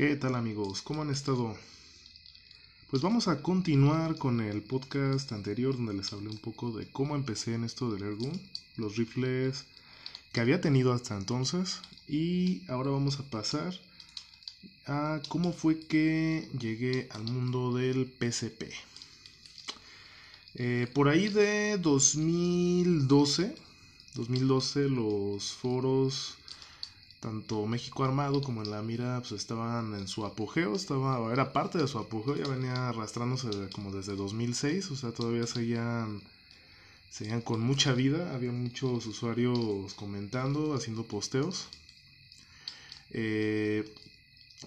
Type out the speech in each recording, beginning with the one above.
¿Qué tal amigos? ¿Cómo han estado? Pues vamos a continuar con el podcast anterior donde les hablé un poco de cómo empecé en esto del Airgun, los rifles que había tenido hasta entonces y ahora vamos a pasar a cómo fue que llegué al mundo del PCP. Eh, por ahí de 2012, 2012 los foros tanto México Armado como en la mira pues estaban en su apogeo, estaba era parte de su apogeo, ya venía arrastrándose como desde 2006, o sea, todavía seguían seguían con mucha vida, había muchos usuarios comentando, haciendo posteos. Eh,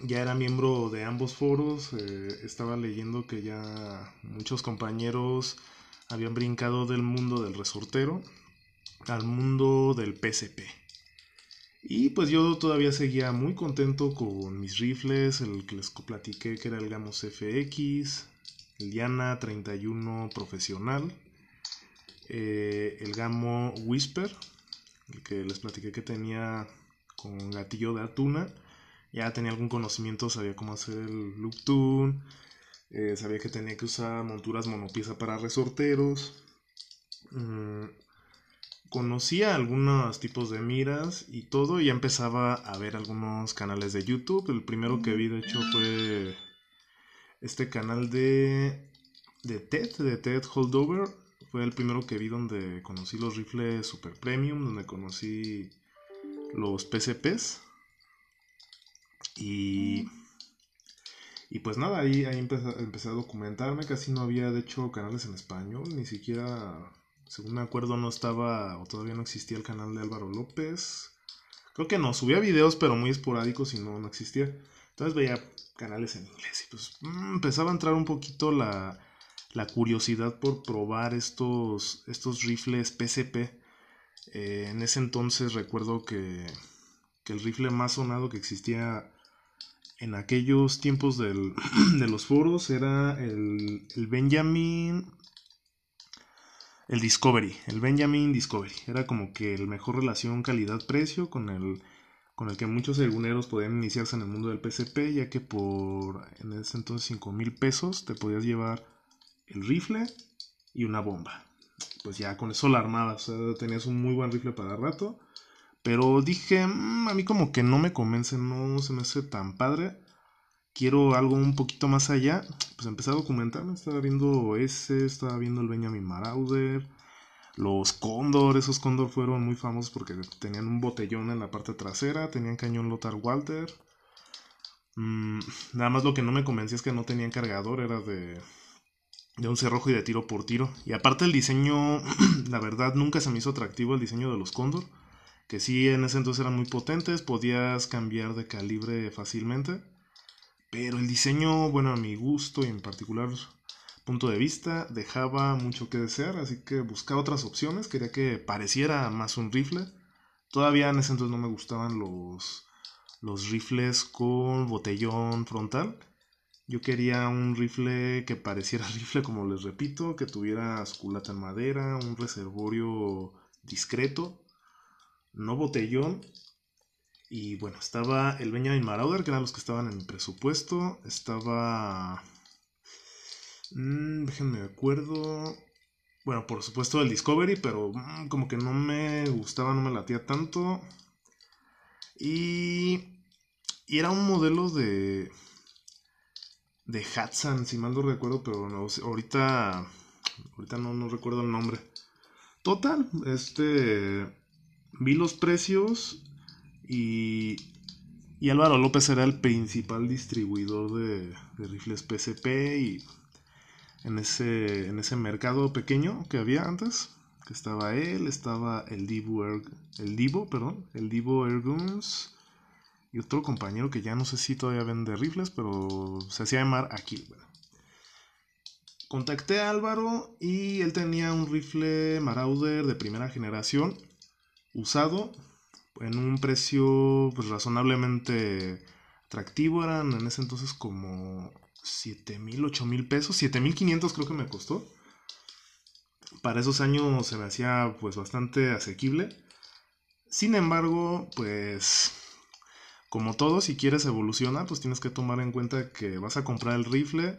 ya era miembro de ambos foros, eh, estaba leyendo que ya muchos compañeros habían brincado del mundo del resortero al mundo del PSP. Y pues yo todavía seguía muy contento con mis rifles, el que les platiqué que era el Gamos FX, el Diana 31 profesional, eh, el Gamo Whisper, el que les platiqué que tenía con gatillo de atuna. Ya tenía algún conocimiento, sabía cómo hacer el loop tune, eh, sabía que tenía que usar monturas monopieza para resorteros. Mm, conocía algunos tipos de miras y todo, y ya empezaba a ver algunos canales de YouTube. El primero que vi, de hecho, fue este canal de, de TED, de TED Holdover. Fue el primero que vi donde conocí los rifles Super Premium, donde conocí los PCPs. Y, y pues nada, ahí, ahí empecé, empecé a documentarme. Casi no había, de hecho, canales en español, ni siquiera según me acuerdo no estaba o todavía no existía el canal de Álvaro López. Creo que no, subía videos pero muy esporádicos y no, no existía. Entonces veía canales en inglés y pues mm, empezaba a entrar un poquito la, la curiosidad por probar estos, estos rifles PCP. Eh, en ese entonces recuerdo que, que, el rifle más sonado que existía en aquellos tiempos de los foros era el, el Benjamin el Discovery, el Benjamin Discovery. Era como que el mejor relación calidad-precio con el, con el que muchos seguneros podían iniciarse en el mundo del PCP, ya que por en ese entonces 5 mil pesos te podías llevar el rifle y una bomba. Pues ya con eso la armada, o sea, tenías un muy buen rifle para rato. Pero dije, mm, a mí como que no me convence, no se me hace tan padre quiero algo un poquito más allá, pues empecé a documentarme, estaba viendo ese, estaba viendo el Benjamin Marauder, los Condor, esos Condor fueron muy famosos porque tenían un botellón en la parte trasera, tenían cañón Lothar Walter. Mm, nada más lo que no me convencía es que no tenían cargador, era de, de un cerrojo y de tiro por tiro. Y aparte el diseño, la verdad nunca se me hizo atractivo el diseño de los Condor, que sí en ese entonces eran muy potentes, podías cambiar de calibre fácilmente. Pero el diseño, bueno, a mi gusto y en particular punto de vista, dejaba mucho que desear, así que buscaba otras opciones, quería que pareciera más un rifle. Todavía en ese entonces no me gustaban los, los rifles con botellón frontal. Yo quería un rifle que pareciera rifle, como les repito, que tuviera su culata en madera, un reservorio discreto, no botellón y bueno, estaba el Benjamin Marauder, que eran los que estaban en presupuesto. Estaba. Mmm, déjenme acuerdo. Bueno, por supuesto el Discovery, pero mm, como que no me gustaba, no me latía tanto. Y. Y era un modelo de. De Hudson, si mal no recuerdo, pero no, ahorita. Ahorita no, no recuerdo el nombre. Total, este. Vi los precios y, y Álvaro López era el principal distribuidor de, rifles PCP y en ese, en ese mercado pequeño que había antes, que estaba él, estaba el Divo, el Divo, perdón, el Divo Airguns y otro compañero que ya no sé si todavía vende rifles, pero se hacía llamar aquí. Contacté a Álvaro y él tenía un rifle Marauder de primera generación usado en un precio pues, razonablemente atractivo. Eran en ese entonces como 7 mil, 8 mil pesos. 7 mil 500 creo que me costó. Para esos años se me hacía pues bastante asequible. Sin embargo, pues como todo, si quieres evolucionar, pues tienes que tomar en cuenta que vas a comprar el rifle,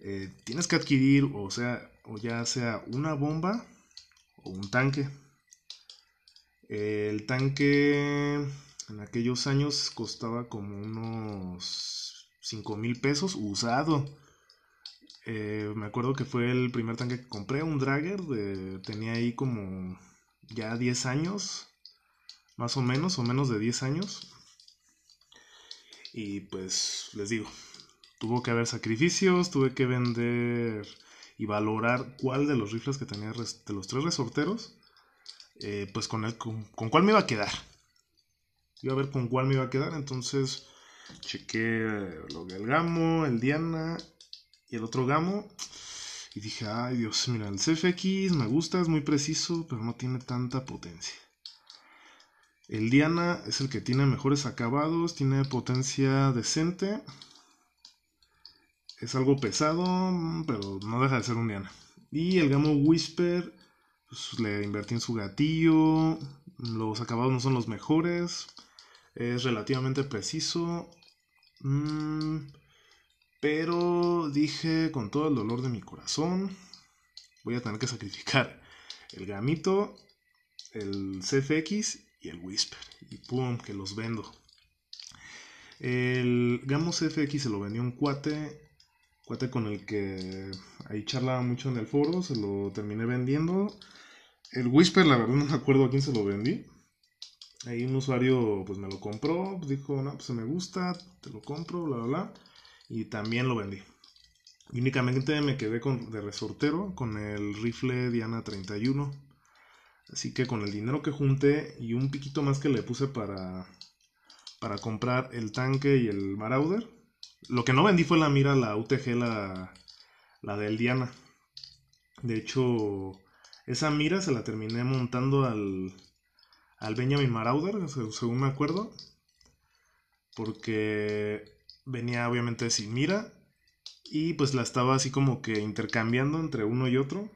eh, tienes que adquirir, o sea, o ya sea una bomba o un tanque. El tanque en aquellos años costaba como unos 5 mil pesos usado. Eh, me acuerdo que fue el primer tanque que compré, un Dragger, tenía ahí como ya 10 años, más o menos, o menos de 10 años. Y pues les digo, tuvo que haber sacrificios, tuve que vender y valorar cuál de los rifles que tenía de los tres resorteros, eh, pues con, el, con, cuál me iba a quedar. Iba a ver con cuál me iba a quedar, entonces chequé lo del Gamo, el Diana y el otro Gamo. Y dije, ay Dios, mira, el CFX me gusta, es muy preciso, pero no tiene tanta potencia. El Diana es el que tiene mejores acabados, tiene potencia decente. Es algo pesado, pero no deja de ser un Diana. Y el Gamo Whisper, pues, le invertí en su gatillo. Los acabados no son los mejores. Es relativamente preciso. Mm, pero dije con todo el dolor de mi corazón, voy a tener que sacrificar el gamito, el CFX y el Whisper. Y pum, que los vendo. El Gamo CFX se lo vendió un cuate. Cuate con el que ahí charlaba mucho en el foro. Se lo terminé vendiendo. El Whisper, la verdad no me acuerdo a quién se lo vendí. Ahí un usuario pues me lo compró. dijo, no, pues me gusta, te lo compro, bla, bla, bla. Y también lo vendí. únicamente me quedé con, de resortero con el rifle Diana 31 Así que con el dinero que junté y un piquito más que le puse para, para comprar el tanque y el Marauder, lo que no vendí fue la mira, la UTG, la, la del Diana. De hecho, esa mira se la terminé montando al, al Benjamin Marauder, según me acuerdo. Porque venía obviamente sin mira. Y pues la estaba así como que intercambiando entre uno y otro.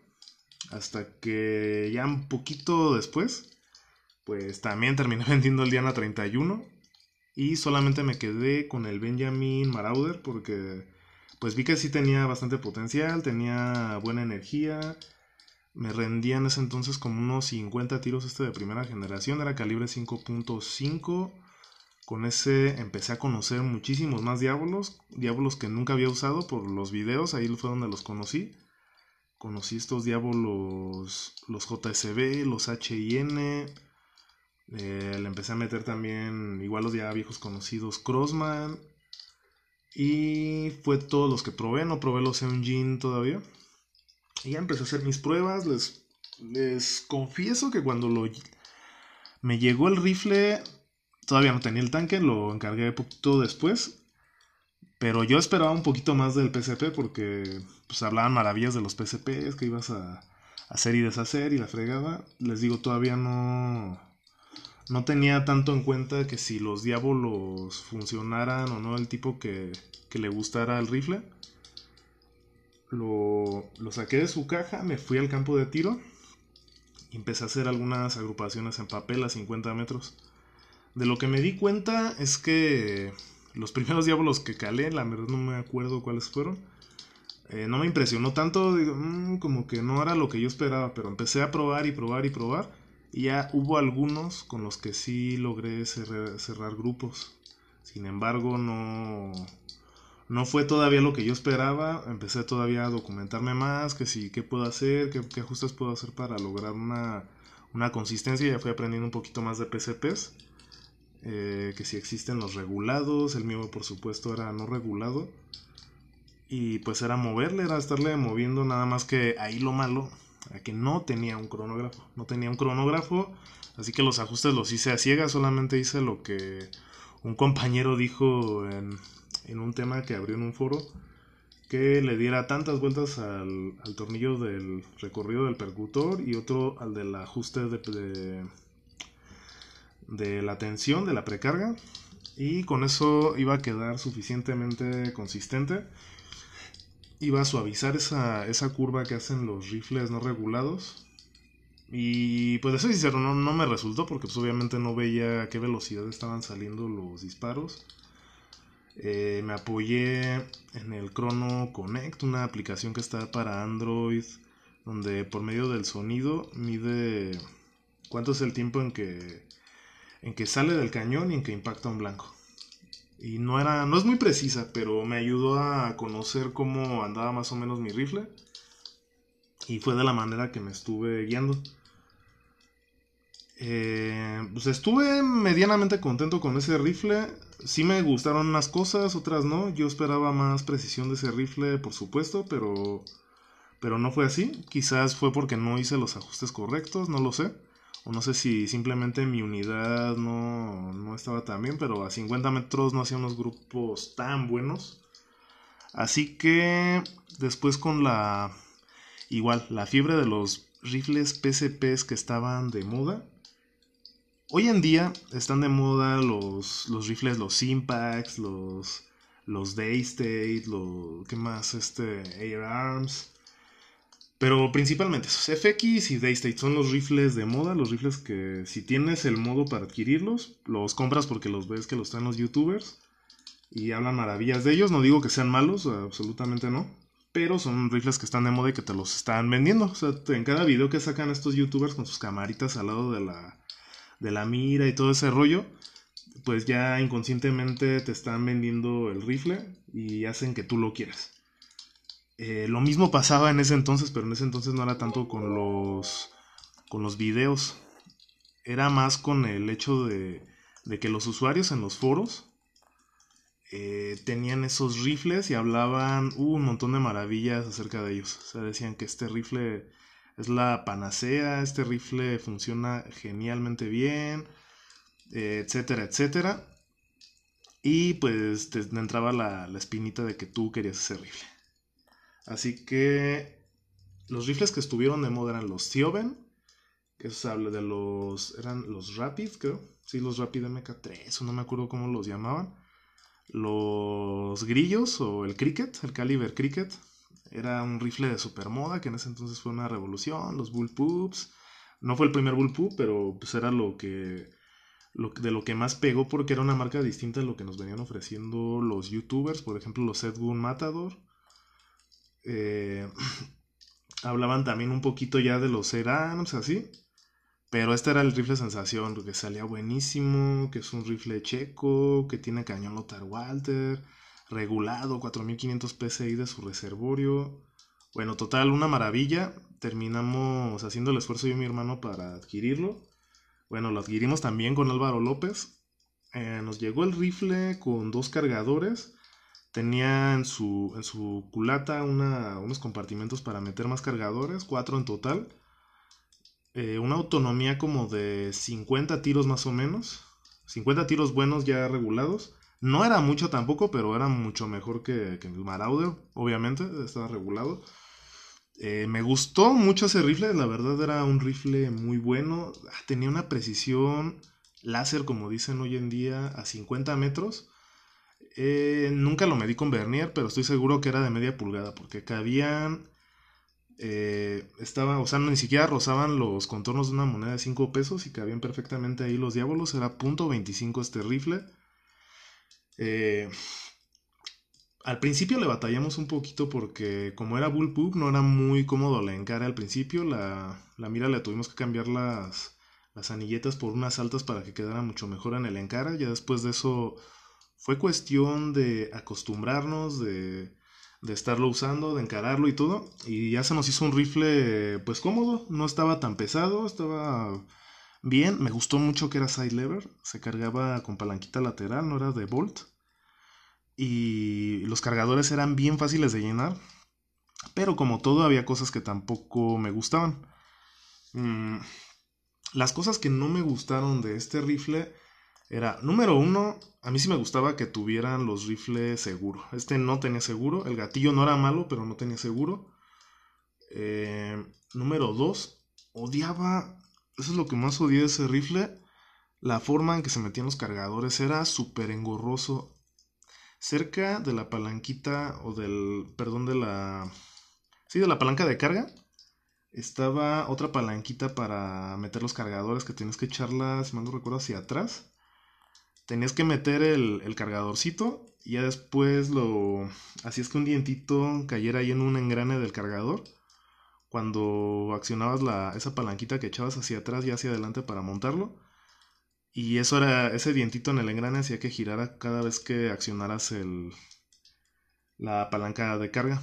Hasta que ya un poquito después, pues también terminé vendiendo el Diana 31 y solamente me quedé con el Benjamin Marauder porque pues vi que sí tenía bastante potencial, tenía buena energía. Me rendía en ese entonces como unos 50 tiros este de primera generación, era calibre 5.5. Con ese empecé a conocer muchísimos más diablos, diablos que nunca había usado por los videos, ahí fue donde los conocí conocí estos diablos, los, JSB, los HIN. Eh, le empecé a meter también, igual los ya viejos conocidos, Crossman. Y fue todos los que probé, no probé los Engine todavía. Y ya empecé a hacer mis pruebas. Les, les confieso que cuando lo, me llegó el rifle, todavía no tenía el tanque, lo encargué poquito después. Pero yo esperaba un poquito más del PCP porque pues hablaban maravillas de los PCPs que ibas a hacer y deshacer y la fregada. Les digo, todavía no no tenía tanto en cuenta que si los diablos funcionaran o no el tipo que, que le gustara el rifle. Lo, lo, saqué de su caja, me fui al campo de tiro y empecé a hacer algunas agrupaciones en papel a 50 metros. De lo que me di cuenta es que los primeros diablos que calé, la verdad no me acuerdo cuáles fueron. Eh, no me impresionó tanto, digo, mm, como que no era lo que yo esperaba, pero empecé a probar y probar y probar. Y ya hubo algunos con los que sí logré cerrar, grupos. Sin embargo, no, no fue todavía lo que yo esperaba. Empecé todavía a documentarme más, que sí, qué puedo hacer, qué, ajustes puedo hacer para lograr una, una consistencia. Ya fui aprendiendo un poquito más de PCPs. Eh, que si existen los regulados, el mío por supuesto era no regulado. Y pues era moverle, era estarle moviendo nada más que ahí lo malo, era que no tenía un cronógrafo, no tenía un cronógrafo, así que los ajustes los hice a ciegas, solamente hice lo que un compañero dijo en, en un tema que abrió en un foro, que le diera tantas vueltas al, tornillo del recorrido del percutor y otro al del ajuste de de la tensión de la precarga y con eso iba a quedar suficientemente consistente. Iba a suavizar esa, esa curva que hacen los rifles no regulados Y pues de ser sincero, no, no me resultó porque pues obviamente no veía a qué velocidad estaban saliendo los disparos. Eh, me apoyé en el Chrono Connect, una aplicación que está para Android, donde por medio del sonido mide cuánto es el tiempo en que, en que sale del cañón y en que impacta un blanco. Y no era, no es muy precisa, pero me ayudó a conocer cómo andaba más o menos mi rifle. Y fue de la manera que me estuve guiando. Eh, pues estuve medianamente contento con ese rifle. Sí me gustaron unas cosas, otras no. Yo esperaba más precisión de ese rifle, por supuesto, pero, pero no fue así. Quizás fue porque no hice los ajustes correctos, no lo sé. O no sé si simplemente mi unidad no, no estaba tan bien, pero a 50 metros no hacía unos grupos tan buenos. Así que después con la... Igual, la fiebre de los rifles PCPs que estaban de moda Hoy en día están de moda los, los rifles, los Impacts, los, los Daystate, los, ¿qué más? Este, Air Arms. Pero principalmente esos FX y Daystate son los rifles de moda, los rifles que si tienes el modo para adquirirlos, los compras porque los ves que los traen los youtubers y hablan maravillas de ellos. No digo que sean malos, absolutamente no. Pero son rifles que están de moda y que te los están vendiendo. O sea, en cada video que sacan estos youtubers con sus camaritas al lado de la, de la mira y todo ese rollo, pues ya inconscientemente te están vendiendo el rifle y hacen que tú lo quieras. Eh, lo mismo pasaba en ese entonces, pero en ese entonces no era tanto con los, con los videos. Era más con el hecho de, de que los usuarios en los foros eh, tenían esos rifles y hablaban uh, un montón de maravillas acerca de ellos. O sea, decían que este rifle es la panacea, este rifle funciona genialmente bien, eh, etcétera, etcétera. Y pues te entraba la, espinita de que tú querías ese rifle. Así que los rifles que estuvieron de moda eran los Thioben, que se habla de los, eran los Rapid, creo. Sí, los Rapid MK3, o no me acuerdo cómo los llamaban. Los grillos o el cricket, el caliber cricket, era un rifle de supermoda, que en ese entonces fue una revolución, los bullpups. No fue el primer bullpup, pero pues era lo que, de lo que más pegó porque era una marca distinta a lo que nos venían ofreciendo los youtubers, por ejemplo los Edgun Matador. Eh, hablaban también un poquito ya de los Serams, así. Pero este era el rifle sensación, que salía buenísimo, que es un rifle checo, que tiene cañón Lothar Walter regulado, 4500 PSI de su reservorio. Bueno, total, una maravilla. Terminamos haciendo el esfuerzo yo y mi hermano para adquirirlo. Bueno, lo adquirimos también con Álvaro López. Eh, nos llegó el rifle con dos cargadores. Tenía en su, en su culata unos compartimentos para meter más cargadores, cuatro en total. Eh, una autonomía como de 50 tiros más o menos. 50 tiros buenos ya regulados. No era mucho tampoco, pero era mucho mejor que, el Marauder, obviamente, estaba regulado. Eh, me gustó mucho ese rifle, la verdad era un rifle muy bueno. Ah, tenía una precisión láser, como dicen hoy en día, a 50 metros. Eh, nunca lo medí con Vernier, pero estoy seguro que era de media pulgada, porque cabían. Eh, estaba, o sea, ni siquiera rozaban los contornos de una moneda de 5 pesos y cabían perfectamente ahí los diablos. Era .25 este rifle. Eh, al principio le batallamos un poquito porque como era bullpup no era muy cómodo la encara al principio. La, mira le tuvimos que cambiar las, las anilletas por unas altas para que quedara mucho mejor en el encara. Ya después de eso fue cuestión de acostumbrarnos, de, de estarlo usando, de encararlo y todo. Y ya se nos hizo un rifle pues cómodo, no estaba tan pesado, estaba bien. Me gustó mucho que era side lever. Se cargaba con palanquita lateral, no era de bolt. Y los cargadores eran bien fáciles de llenar. Pero como todo, había cosas que tampoco me gustaban. Mm, las cosas que no me gustaron de este rifle era, número uno, a mí sí me gustaba que tuvieran los rifles seguro. Este no tenía seguro. El gatillo no era malo, pero no tenía seguro. Eh, número dos, odiaba eso es lo que más odié de ese rifle. La forma en que se metían los cargadores era súper engorroso. Cerca de la palanquita o del, perdón, de la... Sí, de la palanca de carga. estaba otra palanquita para meter los cargadores que tienes que echarla, si mal no recuerdo, hacia atrás. Tenías que meter el, el cargadorcito y ya después lo... Así es que un dientito cayera ahí en un engrane del cargador. Cuando accionabas la, esa palanquita que echabas hacia atrás y hacia adelante para montarlo. Y eso era, ese dientito en el engrane hacía que girara cada vez que accionaras el, la palanca de carga.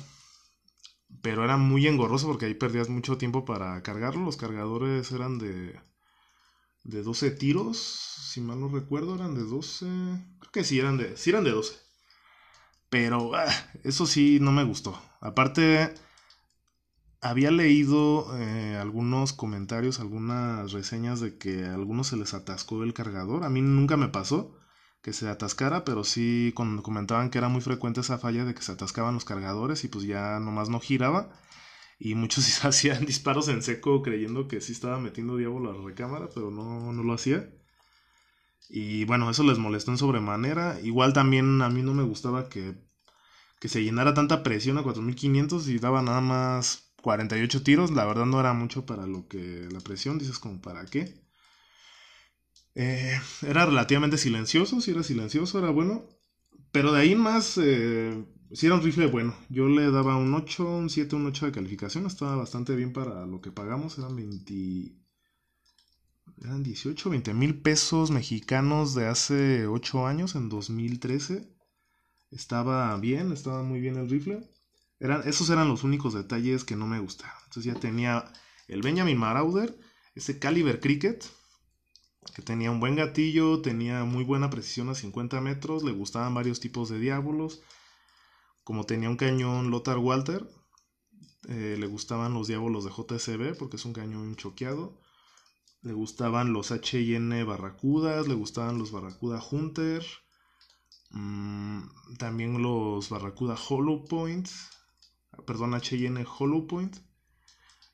Pero era muy engorroso porque ahí perdías mucho tiempo para cargarlo. Los cargadores eran de, de 12 tiros, si mal no recuerdo, eran de 12. Creo que sí eran de, sí eran de 12. Pero ah, eso sí no me gustó. Aparte, había leído eh, algunos comentarios, algunas reseñas de que a algunos se les atascó el cargador. A mí nunca me pasó que se atascara, pero sí comentaban que era muy frecuente esa falla de que se atascaban los cargadores y pues ya nomás no giraba. Y muchos hacían disparos en seco creyendo que sí estaba metiendo diablo a la recámara, pero no, no lo hacía. Y bueno, eso les molestó en sobremanera. Igual también a mí no me gustaba que, que se llenara tanta presión a 4500 y daba nada más 48 tiros. La verdad no era mucho para lo que la presión, dices como para qué. Eh, era relativamente silencioso, si era silencioso, era bueno. Pero de ahí en más, eh, si era un rifle bueno. Yo le daba un 8, un 7, un 8 de calificación. Estaba bastante bien para lo que pagamos. Eran 20... Eran 18, 20 mil pesos mexicanos de hace 8 años, en 2013. Estaba bien, estaba muy bien el rifle. Eran, esos eran los únicos detalles que no me gustaron. Entonces ya tenía el Benjamin Marauder, ese Caliber Cricket, que tenía un buen gatillo, tenía muy buena precisión a 50 metros, le gustaban varios tipos de diábolos, como tenía un cañón Lothar Walter, eh, le gustaban los diábolos de JSB porque es un cañón choqueado, le gustaban los H&N Barracudas, le gustaban los Barracuda Hunter, mm, también los Barracuda Hollow Point, perdón, H&N Hollow Point,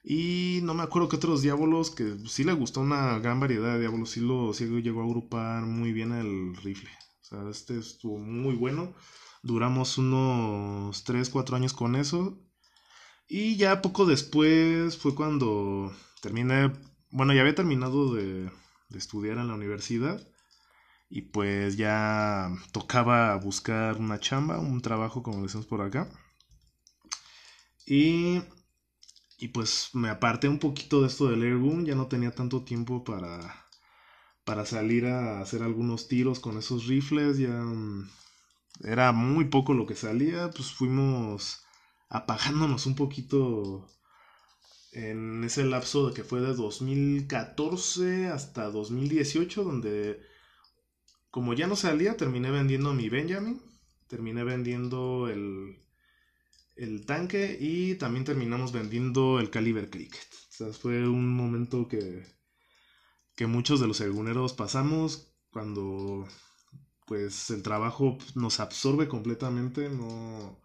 y no me acuerdo que otros diábolos, que sí le gustó una gran variedad de diábolos, sí lo sí llegó a agrupar muy bien el rifle. O sea, este estuvo muy bueno. Duramos unos 3, 4 años con eso. Y ya poco después fue cuando terminé, bueno, ya había terminado de, de estudiar en la universidad. Y pues ya tocaba buscar una chamba, un trabajo como decimos por acá. Y y pues me aparté un poquito de esto del Airboom, ya no tenía tanto tiempo para, para salir a hacer algunos tiros con esos rifles, ya mm, era muy poco lo que salía, pues fuimos apagándonos un poquito en ese lapso de que fue de 2014 hasta 2018, donde como ya no salía, terminé vendiendo mi Benjamin, terminé vendiendo el, el tanque y también terminamos vendiendo el Caliber Cricket. O sea, fue un momento que, que muchos de los seguneros pasamos cuando pues el trabajo nos absorbe completamente, no,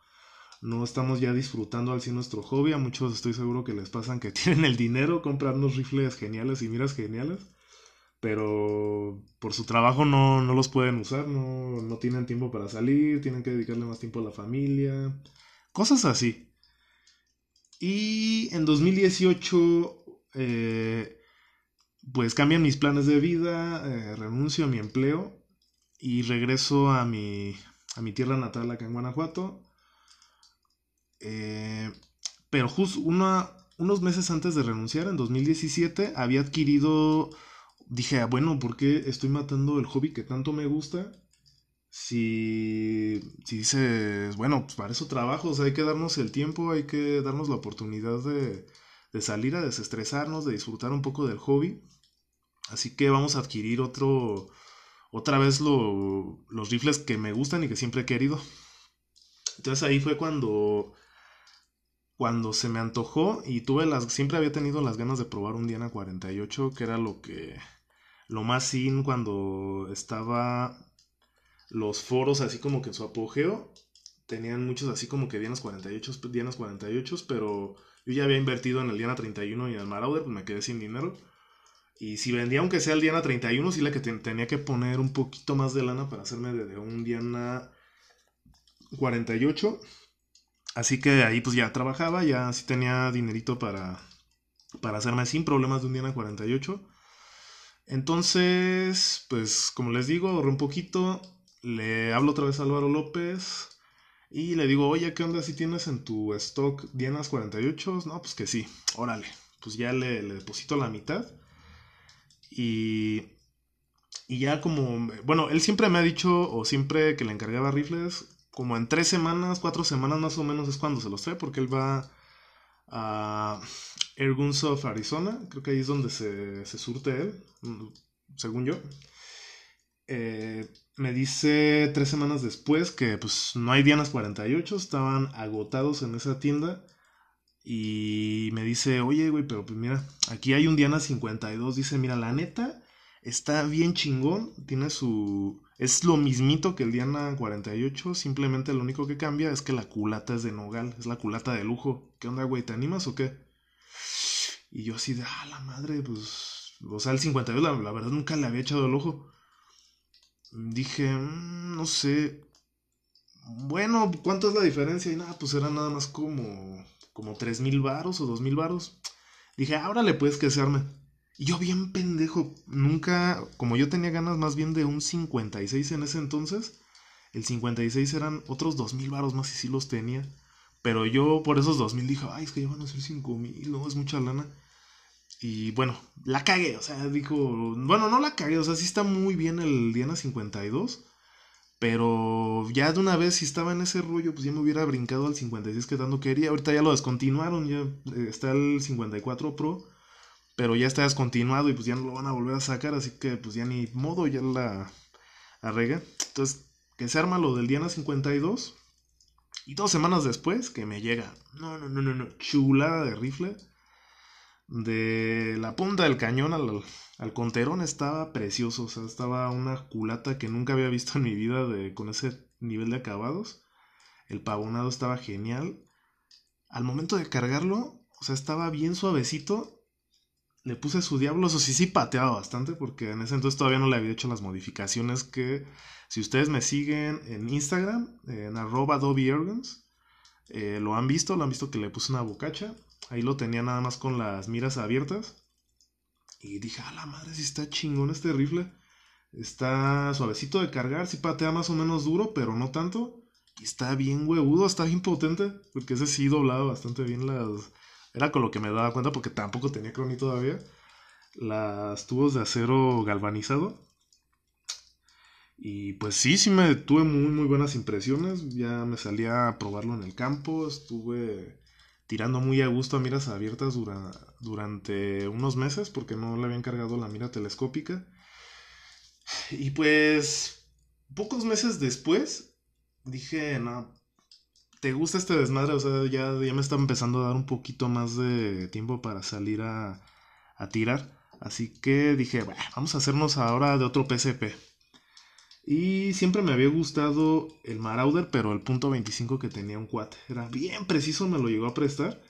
no estamos ya disfrutando al 100 nuestro hobby, a muchos estoy seguro que les pasan que tienen el dinero, compran unos rifles geniales y miras geniales, pero por su trabajo no, no los pueden usar, no, no tienen tiempo para salir, tienen que dedicarle más tiempo a la familia, Cosas así. Y en 2018, eh, pues cambian mis planes de vida, eh, renuncio a mi empleo y regreso a mi, a mi tierra natal acá en Guanajuato. Eh, pero justo unos meses antes de renunciar, en 2017, había adquirido, dije, ah, bueno, ¿por qué estoy matando el hobby que tanto me gusta? Si, si dices, bueno, pues para eso trabajo, o sea, hay que darnos el tiempo, hay que darnos la oportunidad de, de salir a desestresarnos, de disfrutar un poco del hobby. Así que vamos a adquirir otro, otra vez lo, los rifles que me gustan y que siempre he querido. Entonces ahí fue cuando, cuando se me antojó y tuve las, siempre había tenido las ganas de probar un Diana 48, que era lo que, lo más sin cuando estaba los foros así como que en su apogeo tenían muchos así como que Dianas 48, Dianas 48, pero yo ya había invertido en el Diana 31 y en el Marauder, pues me quedé sin dinero. Y si vendía aunque sea el Diana 31, sí la que tenía que poner un poquito más de lana para hacerme de, un Diana 48. Así que ahí pues ya trabajaba, ya sí tenía dinerito para, para hacerme sin problemas de un Diana 48. Entonces, pues como les digo, ahorré un poquito, le hablo otra vez a Álvaro López y le digo, oye, ¿qué onda si tienes en tu stock Dianas 48? No, pues que sí, órale, pues ya le, deposito la mitad. Y, y ya como, bueno, él siempre me ha dicho, o siempre que le encargaba rifles, como en tres semanas, cuatro semanas más o menos es cuando se los trae, porque él va a of Arizona, creo que ahí es donde se, se surte él, según yo. Eh, me dice tres semanas después que pues no hay Dianas 48, estaban agotados en esa tienda. Y me dice, oye, güey, pero pues mira, aquí hay un Diana 52. Dice, mira, la neta, está bien chingón, tiene su... Es lo mismito que el Diana 48, simplemente lo único que cambia es que la culata es de nogal, es la culata de lujo. ¿Qué onda, güey? ¿Te animas o qué? Y yo así de, ah, la madre, pues... O sea, el 52, la, la verdad, nunca le había echado el ojo. Dije, mm, no sé. Bueno, ¿cuánto es la diferencia? Y nada, pues era nada más como, como 3 mil varos o 2 mil varos. Dije, ahora le puedes que. Y yo bien pendejo, nunca, como yo tenía ganas más bien de un 56 en ese entonces, el 56 eran otros 2000 varos más y sí los tenía. Pero yo por esos 2000 dije, ay, es que ya van a ser 5000, no, es mucha lana. Y bueno, la cagué, o sea, dijo, bueno, no la cagué, o sea, sí está muy bien el Diana 52. Pero ya de una vez, si estaba en ese rollo, pues ya me hubiera brincado al 56 que tanto quería. Ahorita ya lo descontinuaron, ya eh, está el 54 Pro pero ya está descontinuado y pues ya no lo van a volver a sacar, así que pues ya ni modo, ya la arregué. Entonces, que se arma lo del Diana 52 y dos semanas después que me llega, no, no, no, no, no, chulada de rifle. De la punta del cañón al, al conterón estaba precioso, o sea, estaba una culata que nunca había visto en mi vida de, con ese nivel de acabados. El pavonado estaba genial. Al momento de cargarlo, o sea, estaba bien suavecito le puse su diablo, eso sí, sí pateaba bastante porque en ese entonces todavía no le había hecho las modificaciones que si ustedes me siguen en Instagram, en arroba eh, lo han visto, lo han visto que le puse una bocacha, ahí lo tenía nada más con las miras abiertas y dije, a la madre, si está chingón este rifle, está suavecito de cargar, sí patea más o menos duro, pero no tanto, y está bien huevudo, está bien potente, porque ese sí doblaba bastante bien las era con lo que me daba cuenta porque tampoco tenía croní todavía. Las tubos de acero galvanizado. Y pues sí, sí me tuve muy, muy buenas impresiones. Ya me salía a probarlo en el campo. Estuve tirando muy a gusto a miras abiertas durante unos meses porque no le habían cargado la mira telescópica. Y pues pocos meses después dije, no, te gusta este desmadre, o sea, ya, ya me está empezando a dar un poquito más de tiempo para salir a, a tirar. Así que dije, bueno, vamos a hacernos ahora de otro PSP. Y siempre me había gustado el Marauder, pero el punto 25 que tenía un cuate. Era bien preciso, me lo llegó a prestar.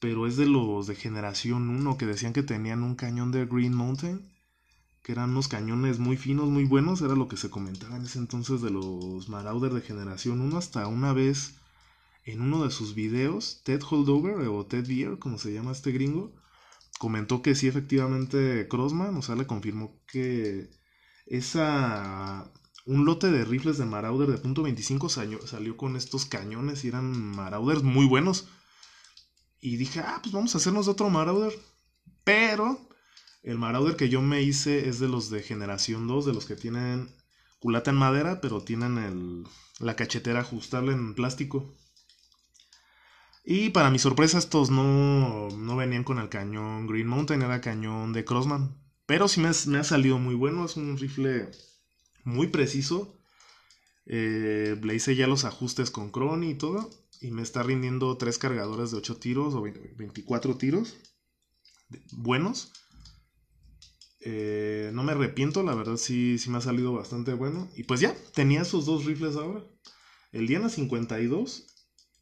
Pero es de los de generación 1 que decían que tenían un cañón de Green Mountain. Que eran unos cañones muy finos, muy buenos. Era lo que se comentaba en ese entonces de los Marauder de generación 1. Hasta una vez en uno de sus videos, Ted Holdover o Ted Beer, como se llama este gringo, comentó que sí, efectivamente, Crossman, o sea, le confirmó que esa. Un lote de rifles de Marauder de punto .25 salió, salió con estos cañones y eran Marauders muy buenos. Y dije, ah, pues vamos a hacernos otro Marauder. Pero el Marauder que yo me hice es de los de generación 2, de los que tienen culata en madera, pero tienen el, la cachetera ajustable en plástico. Y para mi sorpresa, estos no, no venían con el cañón Green Mountain, era cañón de Crossman. Pero sí me, ha salido muy bueno, es un rifle muy preciso. Eh, le hice ya los ajustes con Cron y todo. Y me está rindiendo tres cargadores de 8 tiros o 24 tiros. Buenos. Eh, no me arrepiento, la verdad sí, sí me ha salido bastante bueno. Y pues ya, tenía esos dos rifles ahora. El Diana 52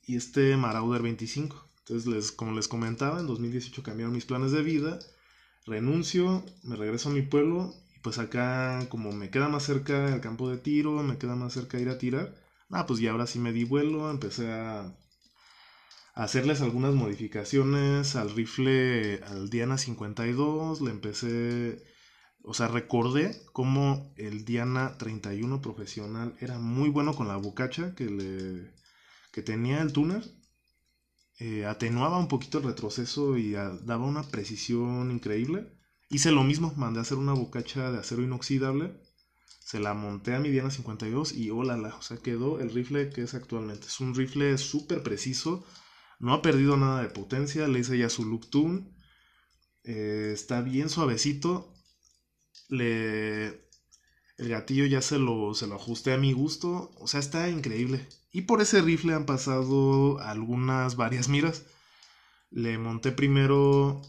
y este Marauder 25. Entonces, les, como les comentaba, en 2018 cambiaron mis planes de vida, renuncio, me regreso a mi pueblo y pues acá como me queda más cerca el campo de tiro, me queda más cerca ir a tirar, ah, pues ya ahora sí me di vuelo, empecé a, hacerles algunas modificaciones al rifle, al Diana 52, le empecé, o sea, recordé cómo el Diana 31 profesional era muy bueno con la bocacha que, le, que tenía el tuner. Eh, atenuaba un poquito el retroceso y daba una precisión increíble. Hice lo mismo, mandé a hacer una bocacha de acero inoxidable. Se la monté a mi Diana 52 y hola, o sea, quedó el rifle que es actualmente. Es un rifle súper preciso, no ha perdido nada de potencia, le hice ya su look tune. Eh, está bien suavecito. Le... El gatillo ya se lo, se lo ajusté a mi gusto. O sea, está increíble. Y por ese rifle han pasado algunas varias miras. Le monté primero.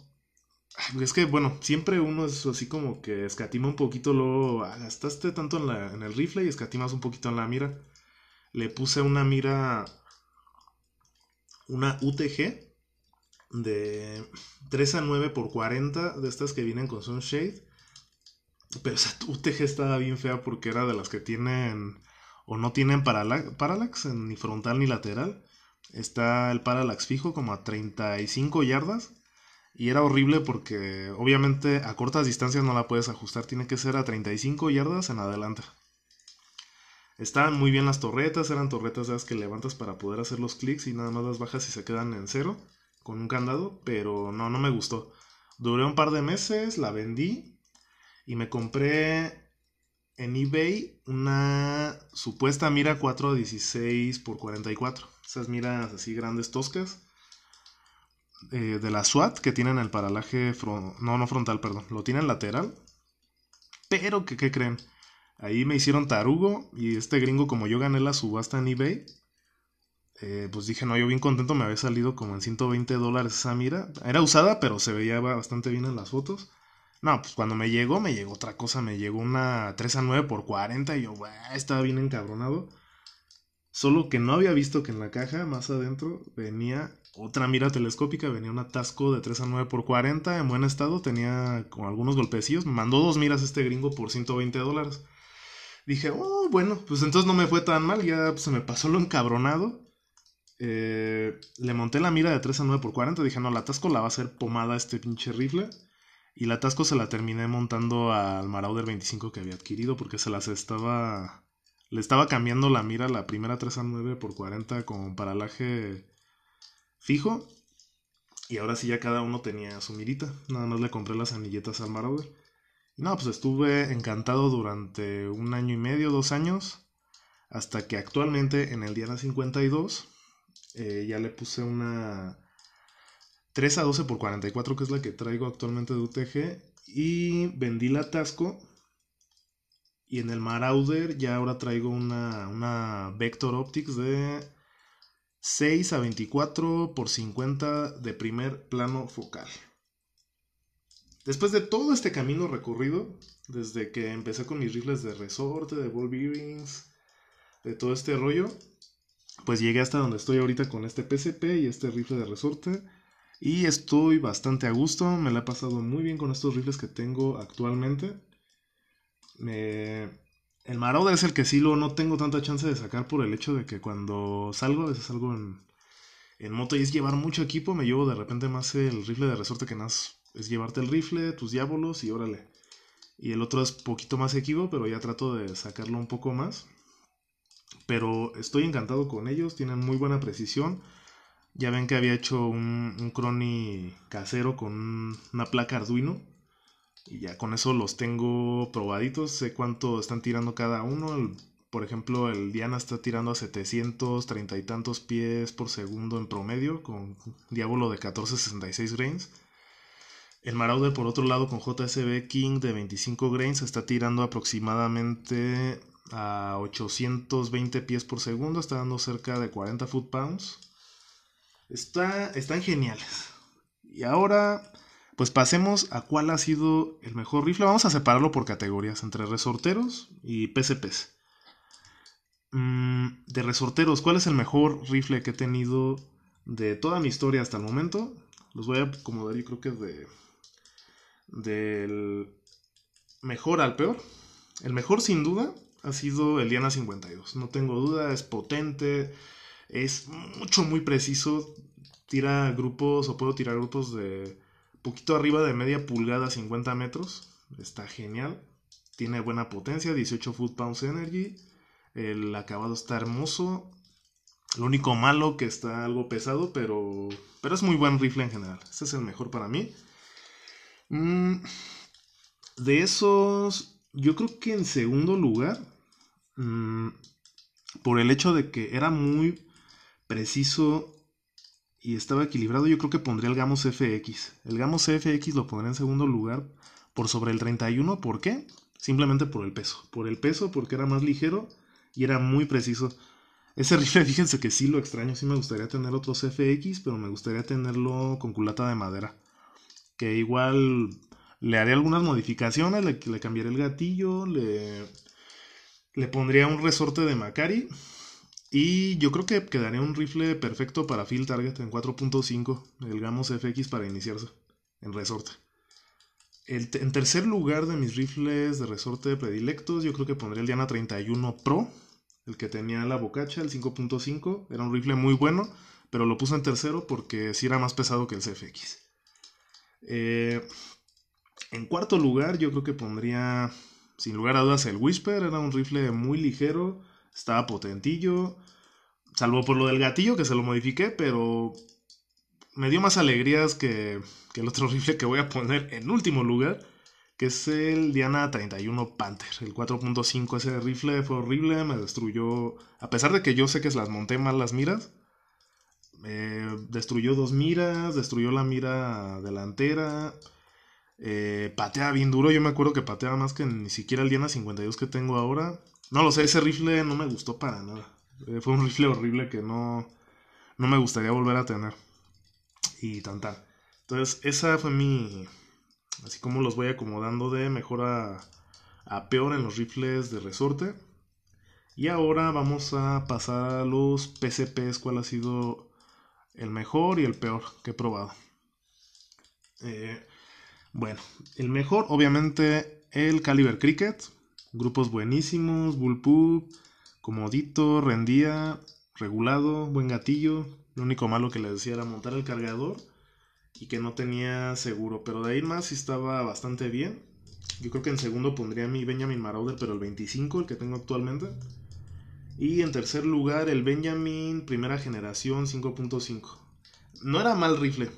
Es que, bueno, siempre uno es así como que escatima un poquito, luego ah, gastaste tanto en, la, en el rifle y escatimas un poquito en la mira. Le puse una mira una UTG de 3 a 9 por 40 de estas que vienen con Sunshade. Pero esa UTG estaba bien fea porque era de las que tienen o no tienen parallax, ni frontal ni lateral. Está el parallax fijo como a 35 yardas. Y era horrible porque obviamente a cortas distancias no la puedes ajustar, tiene que ser a 35 yardas en adelante. Estaban muy bien las torretas, eran torretas de las que levantas para poder hacer los clics y nada más las bajas y se quedan en cero con un candado, pero no, no me gustó. Duré un par de meses, la vendí y me compré en eBay una supuesta mira 416 x 44. Esas miras así grandes toscas. Eh, de la SWAT que tienen el paralaje, no, no frontal, perdón, lo tienen lateral. Pero que, ¿qué creen? Ahí me hicieron tarugo y este gringo como yo gané la subasta en eBay, eh, pues dije, no, yo bien contento, me había salido como en 120 dólares esa mira. Era usada, pero se veía bastante bien en las fotos. No, pues cuando me llegó, me llegó otra cosa, me llegó una 3 a 9 por 40 y yo, estaba bien encabronado. Solo que no había visto que en la caja, más adentro, venía otra mira telescópica, venía un atasco de 3 a 9 por 40 en buen estado, tenía como algunos golpecillos, me mandó dos miras este gringo por 120 dólares dije, oh, bueno, pues entonces no me fue tan mal, ya pues, se me pasó lo encabronado. Eh, le monté la mira de 3 a 9 por 40, dije, no, la atasco la va a hacer pomada este pinche rifle. Y la atasco se la terminé montando al Marauder 25 que había adquirido porque se las estaba... Le estaba cambiando la mira, la primera 3 a 9 por 40 con paralaje fijo. Y ahora sí ya cada uno tenía su mirita. Nada más le compré las anilletas al Marauder. No, pues estuve encantado durante un año y medio, dos años, hasta que actualmente en el Diana 52 eh, ya le puse una 3 a 12 por 44, que es la que traigo actualmente de UTG, y vendí la Tasco. Y en el Marauder ya ahora traigo una, una Vector Optics de 6 a 24 por 50 de primer plano focal. Después de todo este camino recorrido, desde que empecé con mis rifles de resorte, de ball bearings, de todo este rollo, pues llegué hasta donde estoy ahorita con este PCP y este rifle de resorte. Y estoy bastante a gusto, me la he pasado muy bien con estos rifles que tengo actualmente. El Marauder es el que sí lo no tengo tanta chance de sacar por el hecho de que cuando salgo, a veces salgo en, en moto y es llevar mucho equipo, me llevo de repente más el rifle de resorte que más es llevarte el rifle, tus diábolos y órale. Y el otro es poquito más equivo, pero ya trato de sacarlo un poco más. Pero estoy encantado con ellos, tienen muy buena precisión. Ya ven que había hecho un, crony casero con una placa Arduino. Y ya con eso los tengo probaditos. Sé cuánto están tirando cada uno. por ejemplo, el Diana está tirando a 730 y tantos pies por segundo en promedio. Con diábolo de 1466 grains. El Marauder, por otro lado, con JSB King de 25 grains, está tirando aproximadamente a 820 pies por segundo, está dando cerca de 40 foot pounds. Está, están geniales. Y ahora, pues pasemos a cuál ha sido el mejor rifle. Vamos a separarlo por categorías, entre resorteros y PCPs. Mm, de resorteros, ¿cuál es el mejor rifle que he tenido de toda mi historia hasta el momento? Los voy a acomodar, yo creo que de del mejor al peor. El mejor sin duda ha sido el Diana 52. No tengo duda, es potente, es mucho, muy preciso. tira grupos o puedo tirar grupos de poquito arriba de media pulgada, 50 metros. Está genial. Tiene buena potencia, 18 foot pounds energy. El acabado está hermoso. Lo único malo que está algo pesado, pero, pero es muy buen rifle en general. Este es el mejor para mí. Mm, de esos, yo creo que en segundo lugar, mm, por el hecho de que era muy preciso y estaba equilibrado, yo creo que pondría el Gamos FX. El Gamos FX lo pondría en segundo lugar por sobre el 31. ¿Por qué? Simplemente por el peso. Por el peso, porque era más ligero y era muy preciso. Ese rifle, fíjense que sí lo extraño, sí me gustaría tener otros FX, pero me gustaría tenerlo con culata de madera. Que igual le haré algunas modificaciones, le, le cambiaré el gatillo, le, le pondría un resorte de Macari. Y yo creo que quedaría un rifle perfecto para Field Target en 4.5, el Gamos FX para iniciarse en resorte. en tercer lugar de mis rifles de resorte predilectos, yo creo que pondría el Diana 31 Pro, el que tenía la bocacha, el 5.5. Era un rifle muy bueno, pero lo puse en tercero porque sí era más pesado que el CFX. Eh, en cuarto lugar, yo creo que pondría, sin lugar a dudas, el Whisper. Era un rifle muy ligero, estaba potentillo. Salvo por lo del gatillo, que se lo modifiqué, pero me dio más alegrías que, que el otro rifle que voy a poner en último lugar que es el Diana 31 Panther. El 4.5, ese rifle fue horrible, me destruyó, a pesar de que yo sé que las monté mal las miras, destruyó dos miras, destruyó la mira delantera, eh, patea bien duro, yo me acuerdo que pateaba más que ni siquiera el Diana 52 que tengo ahora. No lo sé, ese rifle no me gustó para nada. Eh, fue un rifle horrible que no, no me gustaría volver a tener. Y tan Entonces, esa fue mi, así como los voy acomodando de mejor a, peor en los rifles de resorte. Y ahora vamos a pasar a los PCPs, cuál ha sido el mejor y el peor que he probado. Eh, bueno, el mejor, obviamente, el Caliber Cricket. Grupos buenísimos, bullpup, comodito, rendía, regulado, buen gatillo. Lo único malo que le decía era montar el cargador y que no tenía seguro. Pero de ahí más sí estaba bastante bien. Yo creo que en segundo pondría mi Benjamin Marauder, pero el 25, el que tengo actualmente. Y en tercer lugar el Benjamin primera generación 5.5. No era mal rifle,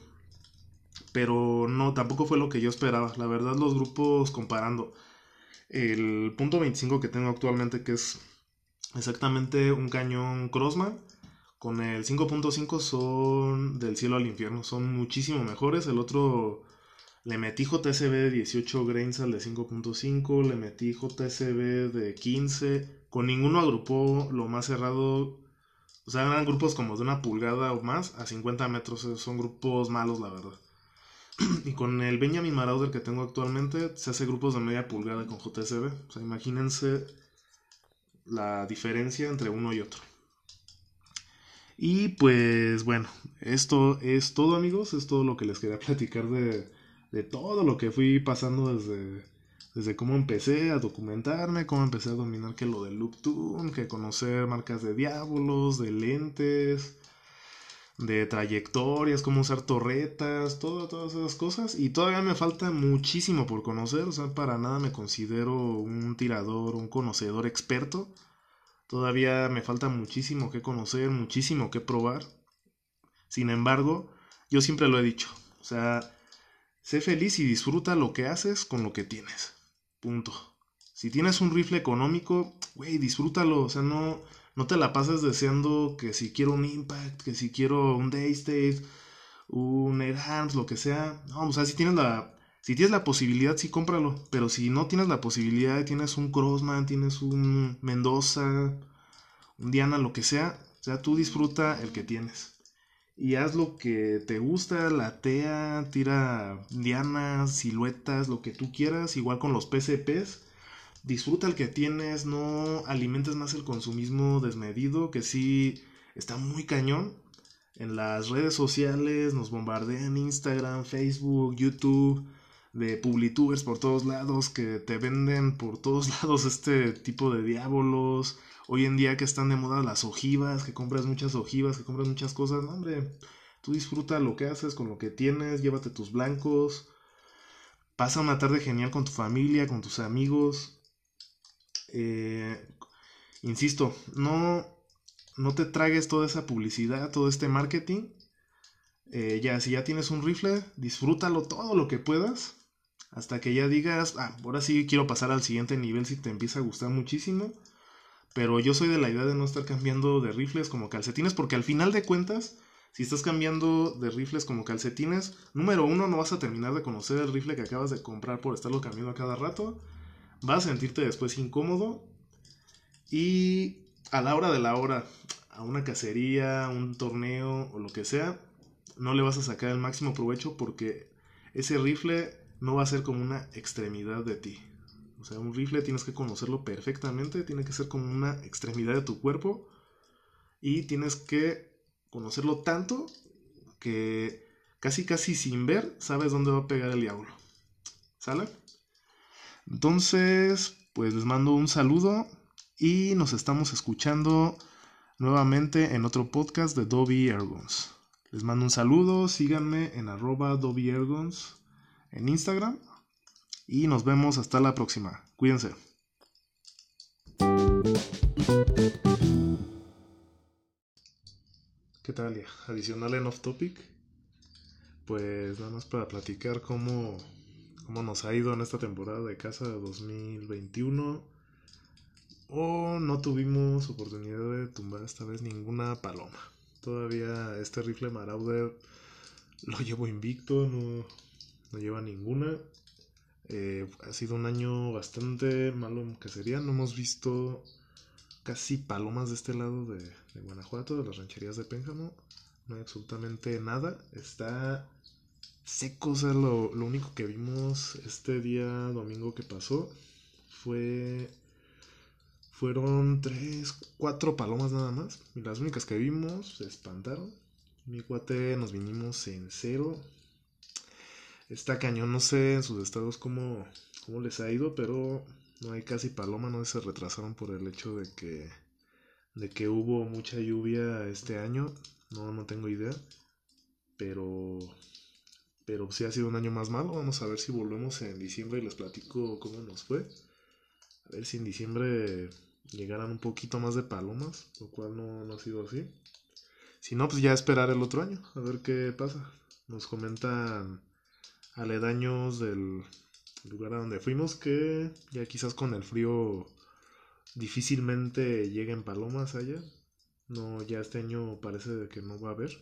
pero no, tampoco fue lo que yo esperaba. La verdad los grupos comparando el punto 25 que tengo actualmente, que es exactamente un cañón Crossman, con el 5.5 son del cielo al infierno, son muchísimo mejores. El otro le metí JSB de 18 grains al de 5.5, le metí JSB de 15, con ninguno agrupó lo más cerrado. O sea, eran grupos como de una pulgada o más a 50 metros, eh, son grupos malos la verdad. y con el Benjamin Marauder que tengo actualmente, se hace grupos de media pulgada con JSB. O sea, imagínense la diferencia entre uno y otro. Y pues bueno, esto es todo amigos, es todo lo que les quería platicar de, de todo lo que fui pasando desde, desde cómo empecé a documentarme, cómo empecé a dominar que lo del loop tune, que conocer marcas de diablos, de lentes, de trayectorias, cómo usar torretas, todo, todas esas cosas. Y todavía me falta muchísimo por conocer, o sea, para nada me considero un tirador, un conocedor experto. Todavía me falta muchísimo que conocer, muchísimo que probar. Sin embargo, yo siempre lo he dicho. O sea, sé feliz y disfruta lo que haces con lo que tienes. Punto. Si tienes un rifle económico, güey, disfrútalo. O sea, no, no te la pases deseando que si quiero un Impact, que si quiero un Daystate, un Air lo que sea. No, o sea, si tienes la si tienes la posibilidad, sí cómpralo. Pero si no tienes la posibilidad, tienes un Crossman, tienes un Mendoza, un Diana, lo que sea, o sea, tú disfruta el que tienes. Y haz lo que te gusta, latea, tira dianas, siluetas, lo que tú quieras, igual con los PCPs. Disfruta el que tienes, no alimentes más el consumismo desmedido, que sí está muy cañón. En las redes sociales nos bombardean Instagram, Facebook, YouTube de publitubers por todos lados que te venden por todos lados este tipo de diábolos. Hoy en día que están de moda las ojivas, que compras muchas ojivas, que compras muchas cosas, hombre, Tú disfruta lo que haces con lo que tienes, llévate tus blancos, pasa una tarde genial con tu familia, con tus amigos. Eh, insisto, no, no te tragues toda esa publicidad, todo este marketing. Eh, ya, si ya tienes un rifle, disfrútalo todo lo que puedas. Hasta que ya digas, ah, ahora sí quiero pasar al siguiente nivel si te empieza a gustar muchísimo. Pero yo soy de la idea de no estar cambiando de rifles como calcetines, porque al final de cuentas, si estás cambiando de rifles como calcetines, número uno, no vas a terminar de conocer el rifle que acabas de comprar por estarlo cambiando a cada rato. Vas a sentirte después incómodo. Y a la hora de la hora, a una cacería, un torneo o lo que sea, no le vas a sacar el máximo provecho porque ese rifle no va a ser como una extremidad de ti. O sea, un rifle tienes que conocerlo perfectamente, tiene que ser como una extremidad de tu cuerpo y tienes que conocerlo tanto que casi casi sin ver sabes dónde va a pegar el diablo. ¿Sale? Entonces, pues les mando un saludo y nos estamos escuchando nuevamente en otro podcast de Dobby Ergons. Les mando un saludo, síganme en arroba Dobby Ergons en Instagram y nos vemos hasta la próxima. Cuídense. ¿Qué tal? Adicional en off topic. Pues nada más para platicar cómo, cómo nos ha ido en esta temporada de casa 2021. O no tuvimos oportunidad de tumbar esta vez ninguna paloma. Todavía este rifle Marauder lo llevo invicto, no, no lleva ninguna. Eh, ha sido un año bastante malo en cacería. No hemos visto casi palomas de este lado de, Guanajuato, de las rancherías de Pénjamo. No hay absolutamente nada. Está seco. O sea, lo, lo único que vimos este día domingo que pasó fue. Fueron tres, cuatro palomas nada más. Y las únicas que vimos se espantaron. Mi cuate nos vinimos en cero. Está cañón, no sé en sus estados cómo, cómo les ha ido, pero no hay casi paloma, no se retrasaron por el hecho de que de que hubo mucha lluvia este año, no no tengo idea, pero pero sí ha sido un año más malo, vamos a ver si volvemos en diciembre y les platico cómo nos fue. A ver si en diciembre llegaran un poquito más de palomas, lo cual no, no ha sido así. Si no, pues ya esperar el otro año, a ver qué pasa. Nos comentan aledaños del lugar a donde fuimos que ya quizás con el frío difícilmente lleguen palomas allá. No, ya este año parece que no va a haber.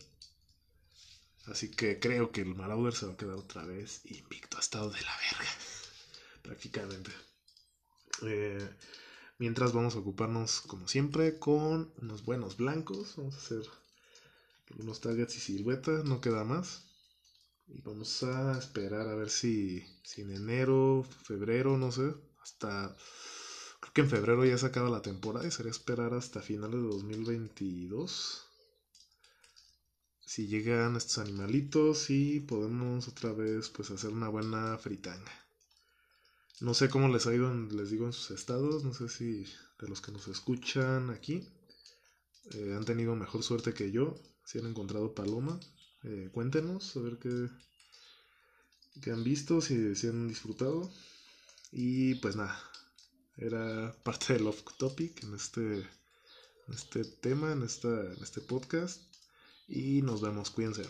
Así que creo que el Marauder se va a quedar otra vez invicto. Ha estado de la verga. Prácticamente. Eh, mientras vamos a ocuparnos, como siempre, con unos buenos blancos. Vamos a hacer unos targets y siluetas. No queda más. Y vamos a esperar a ver si, si en enero, febrero, no sé, hasta... Creo que en febrero ya se acaba la temporada y sería esperar hasta finales de 2022. Si llegan estos animalitos y podemos otra vez pues hacer una buena fritanga. No sé cómo les ha ido, les digo, en sus estados. No sé si de los que nos escuchan aquí eh, han tenido mejor suerte que yo. Si han encontrado paloma. Eh, cuéntenos a ver qué, qué han visto, si, si, han disfrutado. Y pues nada, era parte del off topic en este, este tema, en, esta, en este podcast. Y nos vemos, cuídense.